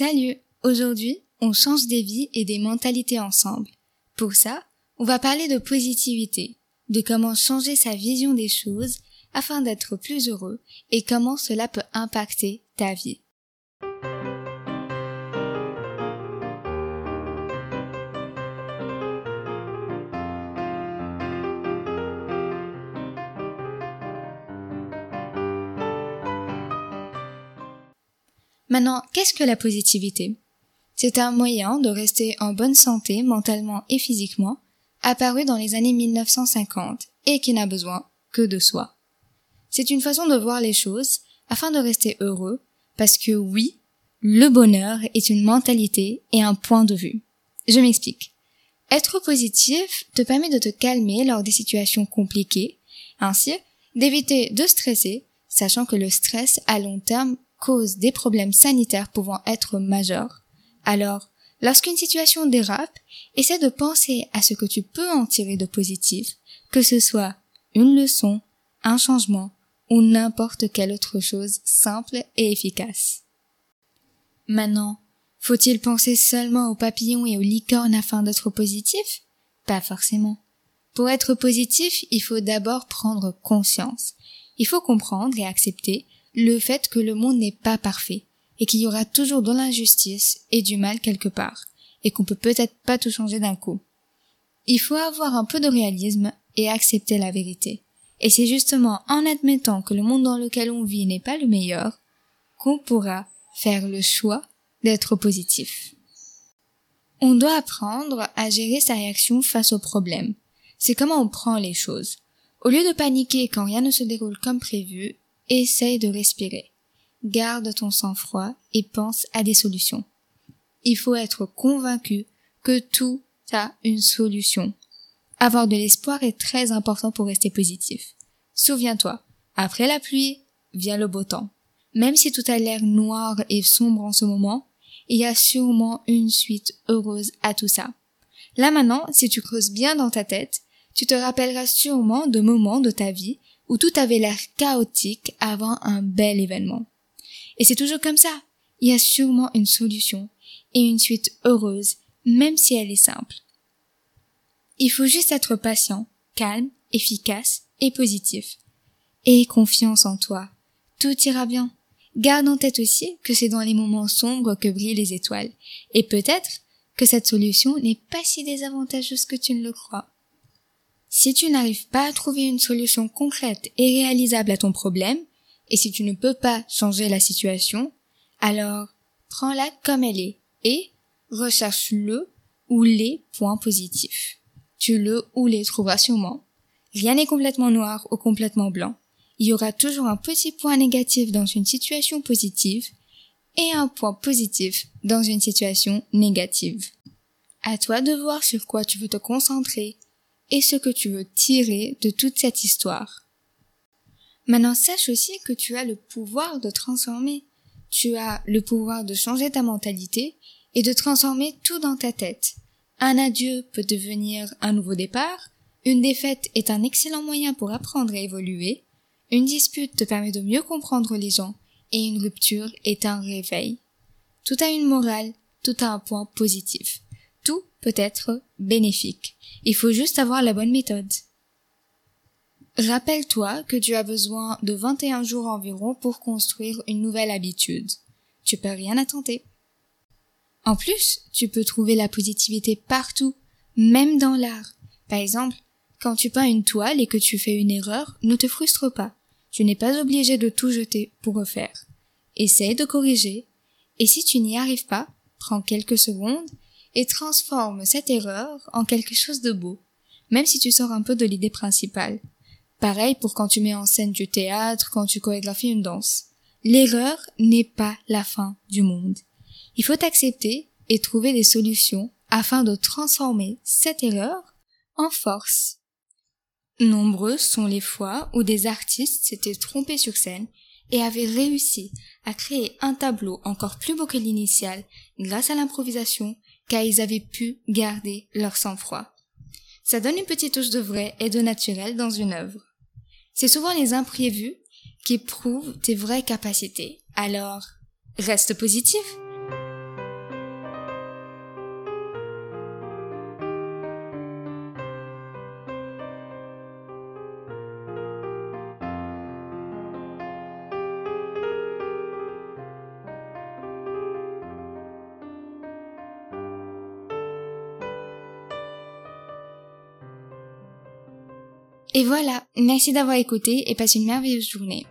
Salut Aujourd'hui, on change des vies et des mentalités ensemble. Pour ça, on va parler de positivité, de comment changer sa vision des choses afin d'être plus heureux et comment cela peut impacter ta vie. Maintenant, qu'est-ce que la positivité? C'est un moyen de rester en bonne santé mentalement et physiquement, apparu dans les années 1950 et qui n'a besoin que de soi. C'est une façon de voir les choses afin de rester heureux, parce que oui, le bonheur est une mentalité et un point de vue. Je m'explique. Être positif te permet de te calmer lors des situations compliquées, ainsi d'éviter de stresser, sachant que le stress à long terme cause des problèmes sanitaires pouvant être majeurs. Alors, lorsqu'une situation dérape, essaie de penser à ce que tu peux en tirer de positif, que ce soit une leçon, un changement ou n'importe quelle autre chose simple et efficace. Maintenant, faut-il penser seulement aux papillons et aux licornes afin d'être positif? Pas forcément. Pour être positif, il faut d'abord prendre conscience. Il faut comprendre et accepter le fait que le monde n'est pas parfait et qu'il y aura toujours de l'injustice et du mal quelque part et qu'on peut peut-être pas tout changer d'un coup. Il faut avoir un peu de réalisme et accepter la vérité. Et c'est justement en admettant que le monde dans lequel on vit n'est pas le meilleur qu'on pourra faire le choix d'être positif. On doit apprendre à gérer sa réaction face aux problèmes. C'est comment on prend les choses. Au lieu de paniquer quand rien ne se déroule comme prévu, essaye de respirer. Garde ton sang-froid et pense à des solutions. Il faut être convaincu que tout a une solution. Avoir de l'espoir est très important pour rester positif. Souviens-toi, après la pluie vient le beau temps. Même si tout a l'air noir et sombre en ce moment, il y a sûrement une suite heureuse à tout ça. Là maintenant, si tu creuses bien dans ta tête, tu te rappelleras sûrement de moments de ta vie où tout avait l'air chaotique avant un bel événement. Et c'est toujours comme ça. Il y a sûrement une solution et une suite heureuse, même si elle est simple. Il faut juste être patient, calme, efficace et positif. Et confiance en toi. Tout ira bien. Garde en tête aussi que c'est dans les moments sombres que brillent les étoiles. Et peut-être que cette solution n'est pas si désavantageuse que tu ne le crois. Si tu n'arrives pas à trouver une solution concrète et réalisable à ton problème, et si tu ne peux pas changer la situation, alors prends-la comme elle est et recherche le ou les points positifs. Tu le ou les trouveras sûrement. Rien n'est complètement noir ou complètement blanc. Il y aura toujours un petit point négatif dans une situation positive et un point positif dans une situation négative. À toi de voir sur quoi tu veux te concentrer et ce que tu veux tirer de toute cette histoire. Maintenant, sache aussi que tu as le pouvoir de transformer. Tu as le pouvoir de changer ta mentalité et de transformer tout dans ta tête. Un adieu peut devenir un nouveau départ, une défaite est un excellent moyen pour apprendre et évoluer, une dispute te permet de mieux comprendre les gens et une rupture est un réveil. Tout a une morale, tout a un point positif. Peut être bénéfique. Il faut juste avoir la bonne méthode. Rappelle-toi que tu as besoin de 21 jours environ pour construire une nouvelle habitude. Tu peux rien attenter. En plus, tu peux trouver la positivité partout, même dans l'art. Par exemple, quand tu peins une toile et que tu fais une erreur, ne te frustre pas. Tu n'es pas obligé de tout jeter pour refaire. Essaye de corriger, et si tu n'y arrives pas, prends quelques secondes et transforme cette erreur en quelque chose de beau, même si tu sors un peu de l'idée principale. Pareil pour quand tu mets en scène du théâtre, quand tu chorégraphies une danse. L'erreur n'est pas la fin du monde. Il faut accepter et trouver des solutions afin de transformer cette erreur en force. Nombreuses sont les fois où des artistes s'étaient trompés sur scène et avaient réussi à créer un tableau encore plus beau que l'initial grâce à l'improvisation car ils avaient pu garder leur sang-froid. Ça donne une petite touche de vrai et de naturel dans une œuvre. C'est souvent les imprévus qui prouvent tes vraies capacités. Alors, reste positif. Et voilà, merci d'avoir écouté et passe une merveilleuse journée.